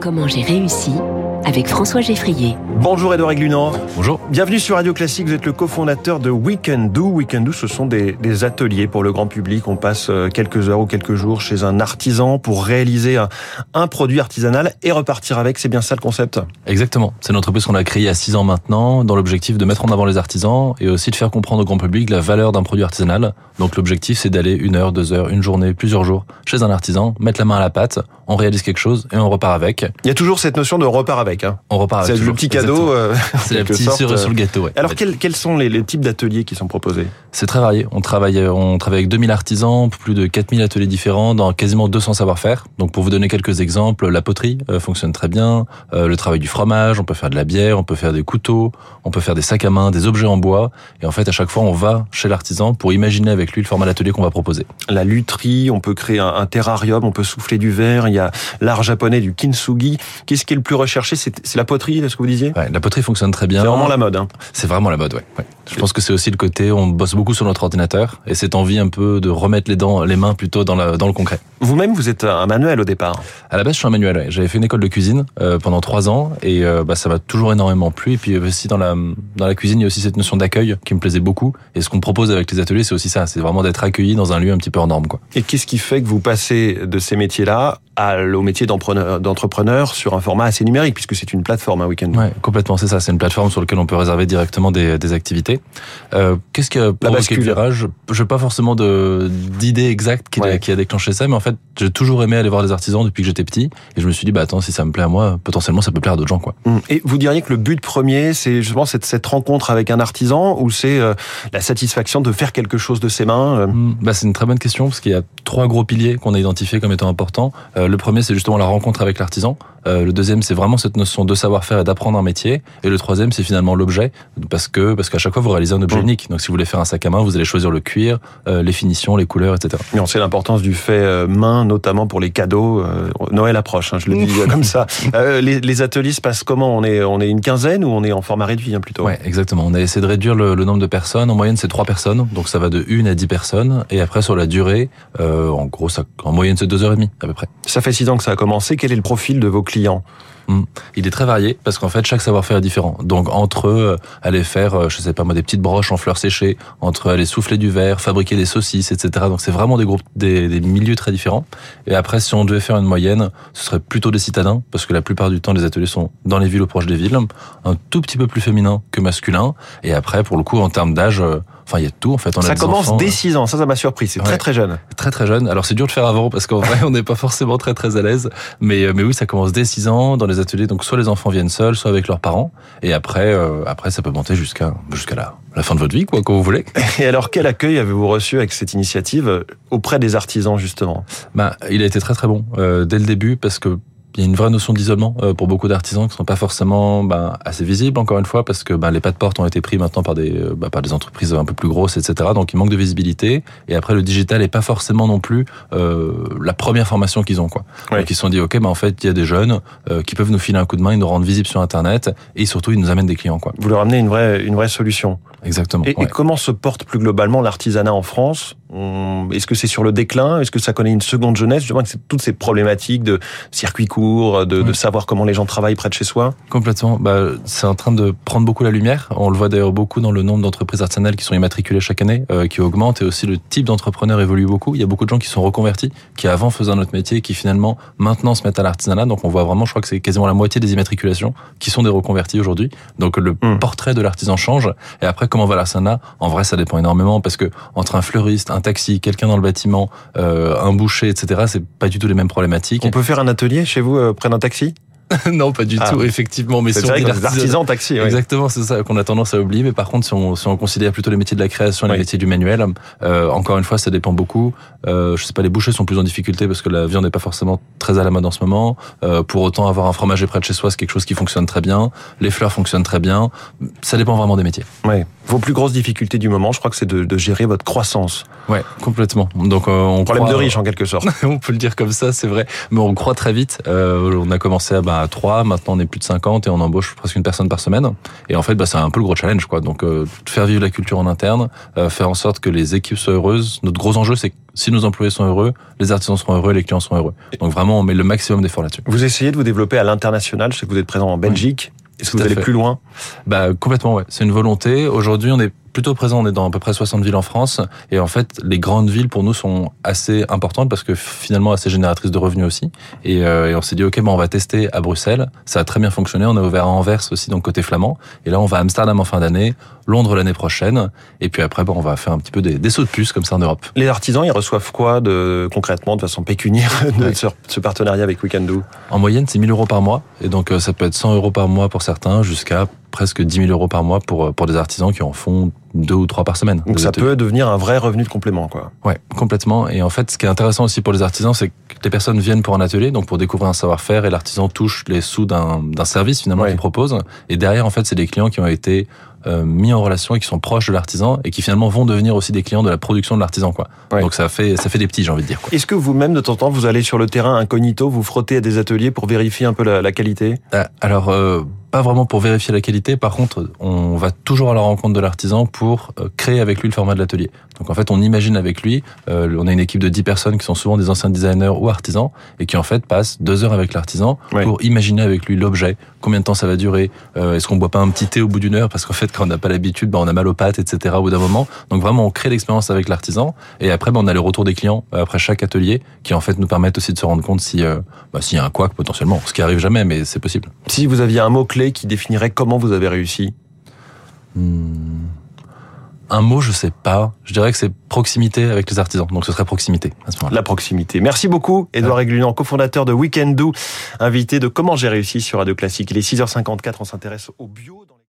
Comment j'ai réussi avec François Geffrier. Bonjour Edouard Glunand. Bonjour. Bienvenue sur Radio Classique, vous êtes le cofondateur de Weekend Do. Weekend Do, ce sont des, des, ateliers pour le grand public. On passe euh, quelques heures ou quelques jours chez un artisan pour réaliser un, un produit artisanal et repartir avec. C'est bien ça le concept? Exactement. C'est une entreprise qu'on a créée il y a six ans maintenant, dans l'objectif de mettre en avant les artisans et aussi de faire comprendre au grand public la valeur d'un produit artisanal. Donc l'objectif, c'est d'aller une heure, deux heures, une journée, plusieurs jours chez un artisan, mettre la main à la pâte, on réalise quelque chose et on repart avec. Il y a toujours cette notion de repart avec. Hein. On repart avec. C'est le petit cadeau. Euh, c'est la petite cerise sur le gâteau. Ouais, Alors quels, quels, sont les, les types d'ateliers qui sont proposés? C'est très varié. On travaille, on travaille avec 2000 artisans, plus de 4000 ateliers différents dans quasiment 200 savoir-faire. Donc pour vous donner quelques exemples, la poterie euh, fonctionne très bien, euh, le travail du fromage, on peut faire de la bière, on peut faire des couteaux, on peut faire des sacs à main, des objets en bois. Et en fait, à chaque fois, on va chez l'artisan pour imaginer avec lui le format d'atelier qu'on va proposer. La lutherie, on peut créer un, un terrarium, on peut souffler du verre. Il y a l'art japonais du kintsugi. Qu'est-ce qui est le plus recherché? C'est la poterie, est-ce que vous disiez? Ouais, La poterie fonctionne très bien. C'est vraiment la mode. Hein. C'est vraiment la mode, ouais. ouais. Je pense que c'est aussi le côté, on bosse beaucoup sur notre ordinateur et cette envie un peu de remettre les dents, les mains plutôt dans, la, dans le concret. Vous-même, vous êtes un manuel au départ. À la base, je suis un manuel. Ouais. J'avais fait une école de cuisine euh, pendant trois ans et euh, bah, ça m'a toujours énormément plu. Et puis aussi dans la dans la cuisine, il y a aussi cette notion d'accueil qui me plaisait beaucoup. Et ce qu'on propose avec les ateliers, c'est aussi ça. C'est vraiment d'être accueilli dans un lieu un petit peu hors norme, quoi. Et qu'est-ce qui fait que vous passez de ces métiers-là au métier d'entrepreneur sur un format assez numérique, puisque c'est une plateforme, un week-end? Ouais, complètement, c'est ça. C'est une plateforme sur laquelle on peut réserver directement des, des activités. Euh, Qu'est-ce que la bascule virage? Je n'ai pas forcément d'idée exacte qui, ouais. qui, a déclenché ça, mais en fait, j'ai toujours aimé aller voir des artisans depuis que j'étais petit, et je me suis dit, bah attends, si ça me plaît à moi, potentiellement, ça peut plaire à d'autres gens, quoi. Et vous diriez que le but premier, c'est justement cette, cette rencontre avec un artisan, ou c'est euh, la satisfaction de faire quelque chose de ses mains euh... bah, c'est une très bonne question parce qu'il y a trois gros piliers qu'on a identifiés comme étant importants. Le premier, c'est justement la rencontre avec l'artisan. Euh, le deuxième, c'est vraiment cette notion de savoir-faire et d'apprendre un métier. Et le troisième, c'est finalement l'objet, parce que parce qu'à chaque fois, vous réalisez un objet mmh. unique. Donc, si vous voulez faire un sac à main, vous allez choisir le cuir, euh, les finitions, les couleurs, etc. Mais on sait l'importance du fait euh, main, notamment pour les cadeaux. Noël approche, hein, je le dis comme ça. Les, les, ateliers se passent comment? On est on est une quinzaine ou on est en format réduit hein, plutôt? Ouais, exactement. On a essayé de réduire le, le nombre de personnes. En moyenne, c'est trois personnes, donc ça va de une à dix personnes. Et après, sur la durée, en gros, ça, en moyenne, c'est deux heures et demie à peu près. Ça fait six ans que ça a commencé. Quel est le profil de vos clients? client il est très varié parce qu'en fait chaque savoir-faire est différent. Donc entre euh, aller faire, euh, je sais pas moi, des petites broches en fleurs séchées, entre aller souffler du verre, fabriquer des saucisses, etc. Donc c'est vraiment des groupes, des, des, milieux très différents. Et après, si on devait faire une moyenne, ce serait plutôt des citadins parce que la plupart du temps les ateliers sont dans les villes ou proches des villes, un tout petit peu plus féminin que masculin. Et après, pour le coup, en termes d'âge Enfin, il y a tout en fait. On ça a commence enfants. dès 6 ans, ça, ça m'a surpris. C'est ouais. très très jeune. Très très jeune. Alors c'est dur de faire avant parce qu'en vrai, on n'est pas forcément très très à l'aise. Mais mais oui, ça commence dès 6 ans dans les ateliers. Donc soit les enfants viennent seuls, soit avec leurs parents. Et après, euh, après ça peut monter jusqu'à jusqu'à la, la fin de votre vie, quoi, quand vous voulez. Et alors, quel accueil avez-vous reçu avec cette initiative auprès des artisans justement? Bah, il a été très très bon euh, dès le début parce que il y a une vraie notion d'isolement euh, pour beaucoup d'artisans qui sont pas forcément ben, assez visibles encore une fois parce que ben, les pas de porte ont été pris maintenant par des ben, par des entreprises un peu plus grosses etc donc il manque de visibilité. Et après le digital est pas forcément non plus euh, la première formation qu'ils ont quoi. Ouais. donc ils se sont dit ok ben en fait il y a des jeunes euh, qui peuvent nous filer un coup de main ils nous rendent visibles sur internet et surtout ils nous amènent des clients quoi. Vous leur amenez une vraie une vraie solution. Exactement et, ouais. et comment se porte plus globalement l'artisanat en France? Est-ce que c'est sur le déclin? Est-ce que ça connaît une seconde jeunesse? Je vois que c'est toutes ces problématiques de circuit court, de, de, savoir comment les gens travaillent près de chez soi. Complètement. Bah, c'est en train de prendre beaucoup la lumière. On le voit d'ailleurs beaucoup dans le nombre d'entreprises artisanales qui sont immatriculées chaque année, euh, qui augmente, et aussi le type d'entrepreneur évolue beaucoup. Il y a beaucoup de gens qui sont reconvertis, qui avant faisaient un autre métier, qui finalement maintenant se mettent à l'artisanat. Donc on voit vraiment, je crois que c'est quasiment la moitié des immatriculations qui sont des reconvertis aujourd'hui. Donc le Mm. portrait de l'artisan change. Et après, comment va l'artisanat? En vrai, ça dépend énormément parce que entre un fleuriste, un taxi, quelqu'un dans le bâtiment, euh, un boucher, etc. C'est pas du tout les mêmes problématiques. On peut faire un atelier chez vous euh, près d'un taxi non, pas du Ah, tout, effectivement. Mais C'est si on vrai que les artisans taxi. oui. Exactement, c'est ça qu'on a tendance à oublier. Mais par contre, si on, si on considère plutôt les métiers de la création, Oui. les métiers du manuel, euh, encore une fois, ça dépend beaucoup. Euh, je sais pas, les bouchers sont plus en difficulté parce que la viande n'est pas forcément très à la mode en ce moment. Euh, pour autant, avoir un fromager près de chez soi, c'est quelque chose qui fonctionne très bien. Les fleurs fonctionnent très bien. Ça dépend vraiment des métiers. Ouais. Vos plus grosses difficultés du moment, je crois que c'est de, de gérer votre croissance. Ouais, complètement. Donc on problème de riche en quelque sorte. on peut le dire comme ça, c'est vrai. Mais on croit très vite. on a commencé à, bah, 3, maintenant on est plus de 50 et on embauche presque une personne par semaine. Et en fait, bah, c'est un peu le gros challenge, quoi. Donc faire vivre la culture en interne, faire en sorte que les équipes soient heureuses. Notre gros enjeu, c'est que si nos employés sont heureux, les artisans seront heureux, les clients seront heureux. Donc vraiment, on met le maximum d'efforts là-dessus. Vous essayez de vous développer à l'international? Je sais que vous êtes présent en Belgique. Est-ce que vous allez plus loin? Bah complètement, ouais. C'est une volonté. Aujourd'hui, on est plutôt présent. On est dans à peu près 60 villes en France. Et en fait, les grandes villes, pour nous, sont assez importantes parce que finalement, assez génératrices de revenus aussi. Et, euh, et on s'est dit, OK, bon, on va tester à Bruxelles. Ça a très bien fonctionné. On a ouvert à Anvers aussi, donc côté flamand. Et là, on va à Amsterdam en fin d'année, Londres l'année prochaine. Et puis après, bon, on va faire un petit peu des, des sauts de puce comme ça en Europe. Les artisans, ils reçoivent quoi de, concrètement, de façon pécuniaire, de ce, partenariat avec Weekend En moyenne, c'est 1000 euros par mois. Et donc, euh, ça peut être 100 euros par mois pour certains jusqu'à presque 10 000 euros par mois pour, pour des artisans qui en font deux ou trois par semaine. Donc ça peut devenir un vrai revenu de complément, quoi. Ouais, complètement. Et en fait, ce qui est intéressant aussi pour les artisans, c'est que les personnes viennent pour un atelier, donc pour découvrir un savoir-faire, et l'artisan touche les sous d'un service finalement qu'il propose. Et derrière, en fait, c'est des clients qui ont été euh, mis en relation et qui sont proches de l'artisan et qui finalement vont devenir aussi des clients de la production de l'artisan quoi. Donc ça fait ça fait des petits j'ai envie de dire. Est-ce que vous-même de temps en temps vous allez sur le terrain incognito, vous frottez à des ateliers pour vérifier un peu la, la qualité? Euh, Alors euh, pas vraiment pour vérifier la qualité. Par contre, on va toujours à la rencontre de l'artisan pour euh, créer avec lui le format de l'atelier. Donc en fait, on imagine avec lui, euh, on a une équipe de 10 personnes qui sont souvent des anciens designers ou artisans et qui en fait passent deux heures avec l'artisan pour imaginer avec lui l'objet, combien de temps ça va durer, euh, est-ce qu'on boit pas un petit thé au bout d'une heure? Parce qu'en fait quand on n'a pas l'habitude, bah, on a mal aux pattes, etc. au bout d'un moment. Donc vraiment, on crée l'expérience avec l'artisan et après, bah, on a le retour des clients après chaque atelier qui en fait nous permettent aussi de se rendre compte si bah, s'il y a un couac potentiellement, ce qui arrive jamais, mais c'est possible. Si vous aviez un mot clé qui définirait comment vous avez réussi hmm. Un mot, je sais pas. Je dirais que c'est proximité avec les artisans. Donc ce serait proximité à ce moment-là. La proximité. Merci beaucoup, Edouard Églunan, cofondateur de Weekend Do, invité de Comment j'ai réussi sur Radio Classique. Il est 6h54, on s'intéresse au bio.